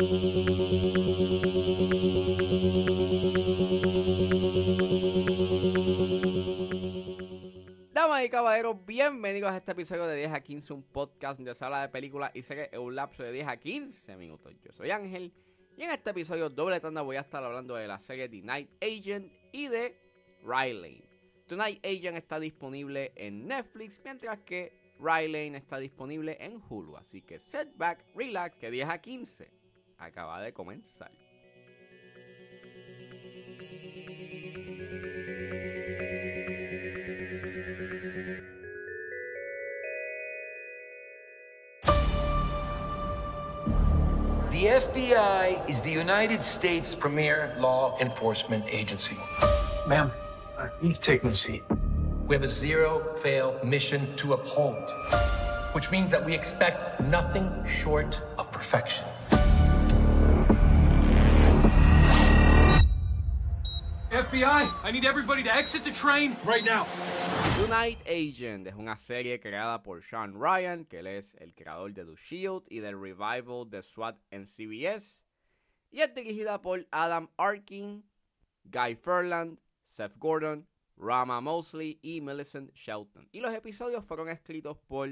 Damas y caballeros, bienvenidos a este episodio de 10 a 15, un podcast donde se habla de películas y series en un lapso de 10 a 15 minutos. Yo soy Ángel y en este episodio doble tanda voy a estar hablando de la serie The Night Agent y de Riley. The Night Agent está disponible en Netflix, mientras que Riley está disponible en Hulu. Así que setback, relax, que 10 a 15 acaba de comenzar. The FBI is the United States premier law enforcement agency. Ma'am, you need to take my seat. We have a zero fail mission to uphold, which means that we expect nothing short of perfection. FBI, I need everybody to exit the train right now. Tonight Agent es una serie creada por Sean Ryan, que él es el creador de The Shield y del revival de SWAT en CBS. Y es dirigida por Adam Arkin, Guy Ferland, Seth Gordon, Rama Mosley y Millicent Shelton. Y los episodios fueron escritos por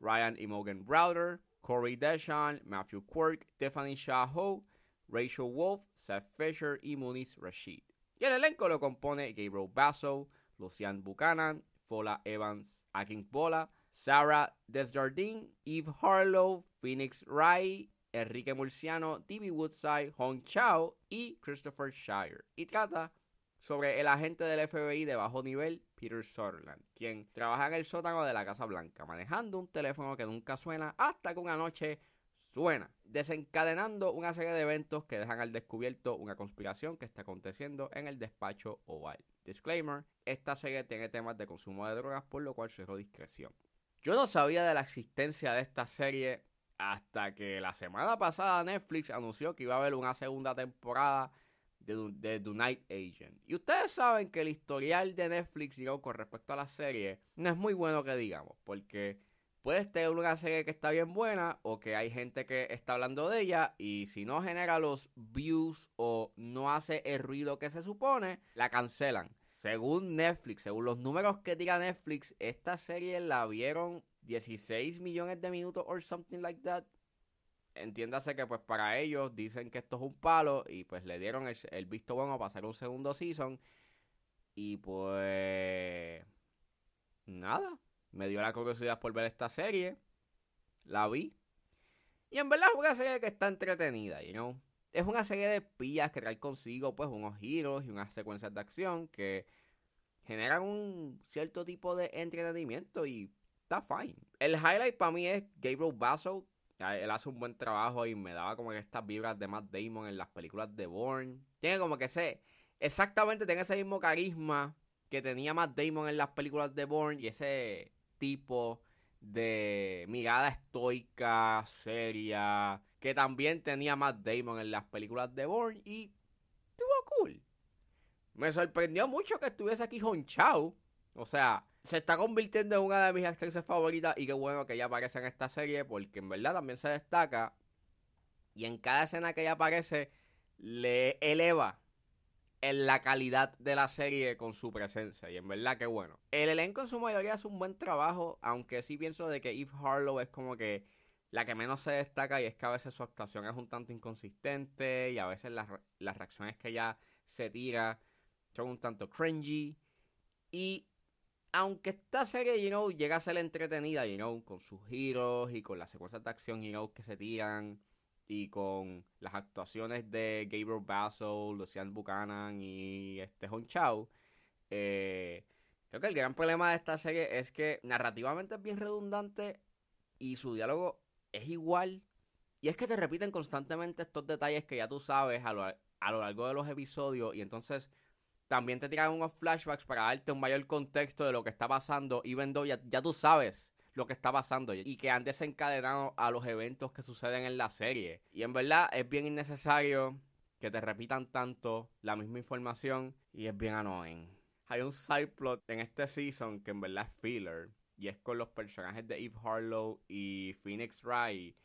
Ryan y Morgan Browder, Corey Deshawn, Matthew Quirk, Tiffany Shaho, Rachel Wolf, Seth Fisher y Muniz Rashid. Y el elenco lo compone Gabriel Basso, Lucian Buchanan, Fola Evans, Akin Bola, Sarah Desjardins, Eve Harlow, Phoenix Rai, Enrique Murciano, D.B. Woodside, Hong Chao y Christopher Shire. Y trata sobre el agente del FBI de bajo nivel, Peter Sutherland, quien trabaja en el sótano de la Casa Blanca, manejando un teléfono que nunca suena hasta que una noche suena, desencadenando una serie de eventos que dejan al descubierto una conspiración que está aconteciendo en el despacho oval. Disclaimer, esta serie tiene temas de consumo de drogas, por lo cual suelo discreción. Yo no sabía de la existencia de esta serie hasta que la semana pasada Netflix anunció que iba a haber una segunda temporada de, The Night Agent. Y ustedes saben que el historial de Netflix con respecto a la serie no es muy bueno que digamos, porque puedes tener una serie que está bien buena o que hay gente que está hablando de ella y si no genera los views o no hace el ruido que se supone, la cancelan. Según Netflix, según los números que diga Netflix, esta serie la vieron 16 millones de minutos or something like that entiéndase que pues para ellos dicen que esto es un palo y pues le dieron el, visto bueno para hacer un segundo season. Y pues... Nada, me dio la curiosidad por ver esta serie. La vi. Y en verdad es una serie que está entretenida, you know. Es una serie de pillas que trae consigo pues unos giros y unas secuencias de acción que generan un cierto tipo de entretenimiento y está fine. El highlight para mí es Gabriel Basso, él hace un buen trabajo y me daba como que estas vibras de Matt Damon en las películas de Bourne. Tiene como que ese, exactamente tiene ese mismo carisma que tenía Matt Damon en las películas de Bourne y ese tipo de mirada estoica, seria, que también tenía Matt Damon en las películas de Bourne y estuvo cool. Me sorprendió mucho que estuviese aquí honchado. O sea, se está convirtiendo en una de mis actrices favoritas y qué bueno que ella aparece en esta serie porque en verdad también se destaca y en cada escena que ella aparece le eleva en la calidad de la serie con su presencia y en verdad que bueno. El elenco en su mayoría hace un buen trabajo, aunque sí pienso de que Eve Harlow es como que la que menos se destaca y es que a veces su actuación es un tanto inconsistente y a veces las, las reacciones que ella se tira son un tanto cringy y aunque esta serie, you know, llega a ser entretenida, you know, con sus giros y con las secuencias de acción, you know, que se tiran y con las actuaciones de Gabriel Basso, Lucian Buchanan y este Hon Chao, eh, creo que el gran problema de esta serie es que narrativamente es bien redundante y su diálogo es igual. Y es que te repiten constantemente estos detalles que ya tú sabes a lo, a lo largo de los episodios y entonces también te tiran unos flashbacks para darte un mayor contexto de lo que está pasando, y though ya, ya tú sabes lo que está pasando y que han desencadenado a los eventos que suceden en la serie. Y en verdad es bien innecesario que te repitan tanto la misma información y es bien annoying. Hay un side plot en este season que en verdad es filler y es con los personajes de Eve Harlow y Phoenix Wright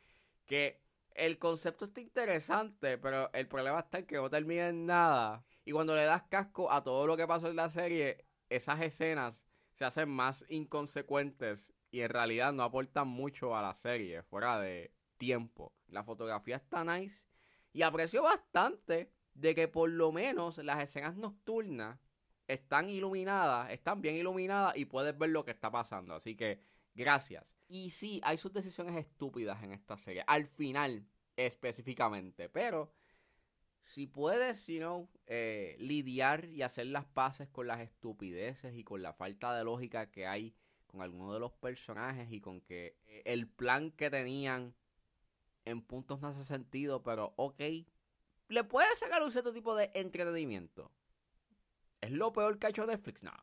que el concepto está interesante, pero el problema está en que no termina en nada. Y cuando le das casco a todo lo que pasó en la serie, esas escenas se hacen más inconsecuentes y en realidad no aportan mucho a la serie, fuera de tiempo. La fotografía está nice y aprecio bastante de que por lo menos las escenas nocturnas están iluminadas, están bien iluminadas y puedes ver lo que está pasando. Así que gracias. Y sí, hay sus decisiones estúpidas en esta serie. Al final, específicamente. Pero si puedes, you know, eh, lidiar y hacer las paces con las estupideces y con la falta de lógica que hay con algunos de los personajes y con que eh, el plan que tenían en puntos no hace sentido, pero ok, le puedes sacar un cierto tipo de entretenimiento. ¿Es lo peor que ha hecho Netflix? No,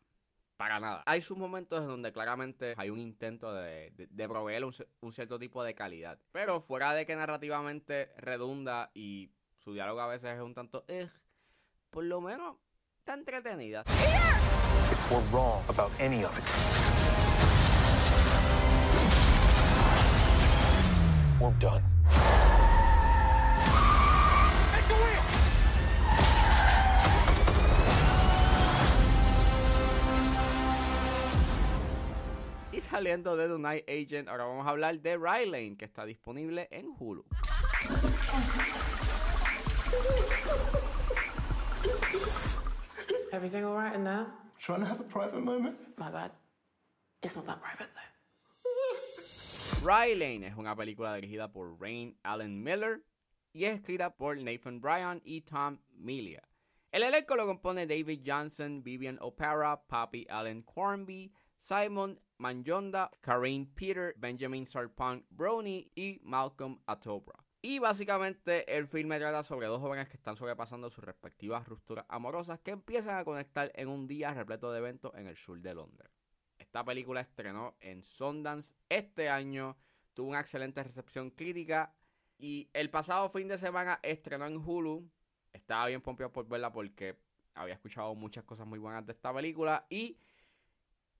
para nada. Hay sus momentos en donde claramente hay un intento de, de, proveer un, cierto tipo de calidad. Pero fuera de que narrativamente redunda y su diálogo a veces es un tanto... Eh, por lo menos está entretenida. Wrong about any of it, we're done. saliendo de The Night Agent, ahora vamos a hablar de Rylane, que está disponible en Hulu. Everything alright in there? Trying to have a private moment? My bad. It's not that private though. Rylane es una película dirigida por Rain Allen Miller y es escrita por Nathan Bryan y Tom Melia. El elenco lo compone David Johnson, Vivian O'Para, Papi Allen Cornby, Simon Manjonda, Karine Peter, Benjamin Sarpong Brownie y Malcolm Atobra. Y básicamente el filme trata sobre dos jóvenes que están sobrepasando sus respectivas rupturas amorosas que empiezan a conectar en un día repleto de eventos en el sur de Londres. Esta película estrenó en Sundance este año, tuvo una excelente recepción crítica y el pasado fin de semana estrenó en Hulu. Estaba bien pompeado por verla porque había escuchado muchas cosas muy buenas de esta película y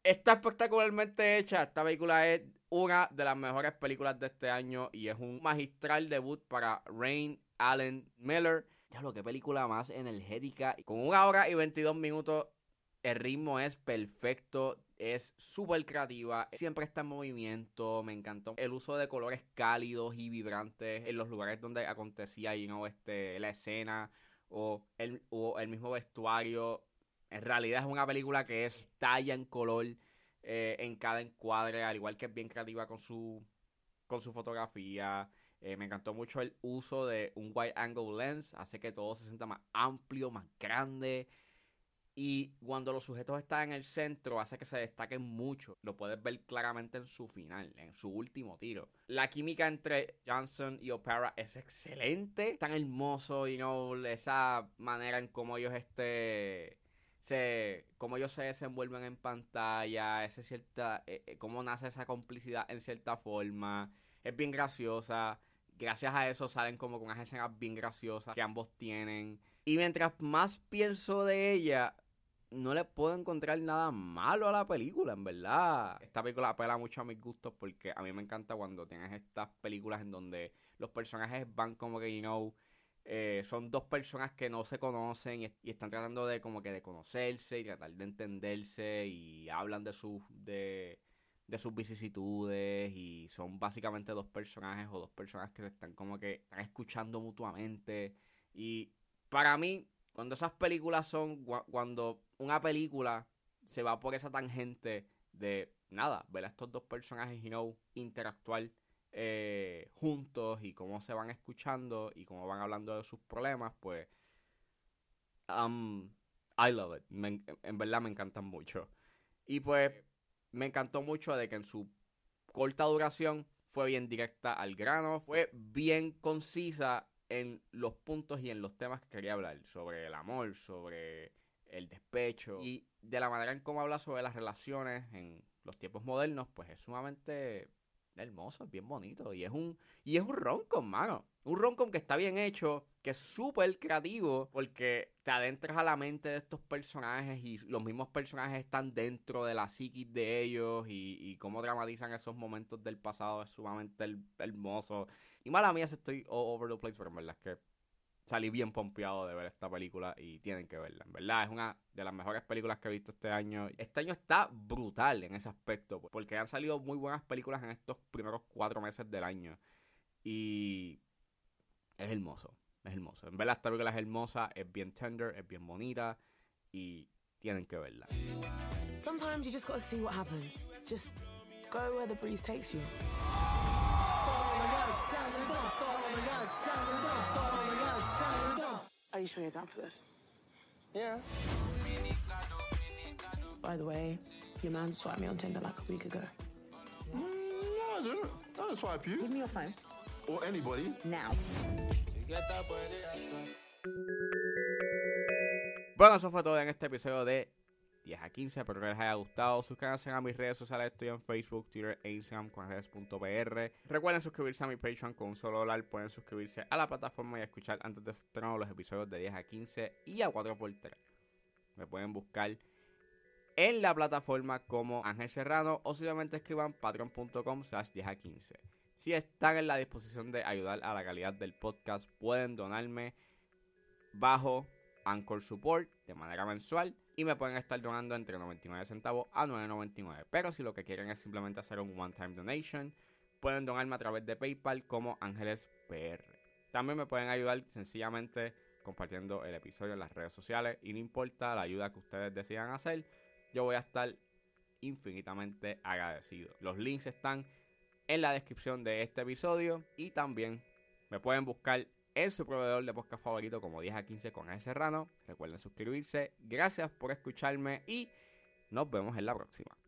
Está espectacularmente hecha. Esta película es una de las mejores películas de este año y es un magistral debut para Rain Allen Miller. Ya lo que película más energética. Con una hora y 22 minutos, el ritmo es perfecto. Es súper creativa. Siempre está en movimiento. Me encantó el uso de colores cálidos y vibrantes en los lugares donde acontecía you know, este, la escena o el, o el mismo vestuario en realidad es una película que es talla en color eh, en cada encuadre, al igual que es bien creativa con su, con su fotografía. Eh, me encantó mucho el uso de un wide angle lens, hace que todo se sienta más amplio, más grande. Y cuando los sujetos están en el centro, hace que se destaquen mucho. Lo puedes ver claramente en su final, en su último tiro. La química entre Johnson y Opera es excelente. Tan hermoso, you know, esa manera en cómo ellos este se, cómo ellos se desenvuelven en pantalla, ese cierta, eh, eh, cómo nace esa complicidad en cierta forma. Es bien graciosa. Gracias a eso salen como con unas escenas bien graciosas que ambos tienen. Y mientras más pienso de ella, no le puedo encontrar nada malo a la película, en verdad. Esta película apela mucho a mis gustos porque a mí me encanta cuando tienes estas películas en donde los personajes van como que, you know, eh, son dos personas que no se conocen y, están tratando de como que de conocerse y tratar de entenderse y hablan de sus de, de sus vicisitudes y son básicamente dos personajes o dos personas que están como que están escuchando mutuamente y para mí cuando esas películas son cuando una película se va por esa tangente de nada, ver a estos dos personajes y no interactuar eh, juntos y cómo se van escuchando y cómo van hablando de sus problemas, pues um, I love it. en verdad me encantan mucho. Y pues me encantó mucho de que en su corta duración fue bien directa al grano, fue bien concisa en los puntos y en los temas que quería hablar, sobre el amor, sobre el despecho y de la manera en cómo habla sobre las relaciones en los tiempos modernos, pues es sumamente hermoso, es bien bonito. Y es un, y es un roncom, mano. Un roncom que está bien hecho, que es súper creativo, porque te adentras a la mente de estos personajes y los mismos personajes están dentro de la psiquis de ellos y, y cómo dramatizan esos momentos del pasado es sumamente hermoso. Y mala mía, estoy all over the place, pero en verdad es que salí bien pompeado de ver esta película y tienen que verla. En verdad, es una de las mejores películas que he visto este año. Este año está brutal en ese aspecto, porque han salido muy buenas películas en estos primeros cuatro meses del año. Y es hermoso, es hermoso. En verdad, esta película es hermosa, es bien tender, es bien bonita y tienen que verla. Sometimes you just gotta see what happens. Just go where the breeze takes you. Are you sure you're down for this? Yeah. By the way, your man swiped me on Tinder like a week ago. Mm, no, I didn't. I didn't swipe you. Give me your phone. Or anybody. Now. Bueno, eso fue todo en este episodio de 10 a 15. Espero que les haya gustado. Suscríbanse a mis redes sociales. Estoy en Facebook, Twitter e Instagram con redes.pr. Recuerden suscribirse a mi Patreon con un solo dólar. Pueden suscribirse a la plataforma y escuchar antes de estrenar los episodios de 10 a 15 y a 4x3. Me pueden buscar en la plataforma como Ángel Serrano o simplemente escriban patreon.com slash 10 a 15. Si están en la disposición de ayudar a la calidad del podcast, pueden donarme bajo Anchor Support de manera mensual y me pueden estar donando entre 99 centavos a 9.99. Pero si lo que quieren es simplemente hacer un one-time donation, pueden donarme a través de PayPal como Ángeles PR. También me pueden ayudar sencillamente compartiendo el episodio en las redes sociales y no importa la ayuda que ustedes decidan hacer, yo voy a estar infinitamente agradecido. Los links están en la descripción de este episodio y también me pueden buscar en su proveedor de podcast favorito como 10 a 15 con ese Serrano. Recuerden suscribirse. Gracias por escucharme y nos vemos en la próxima.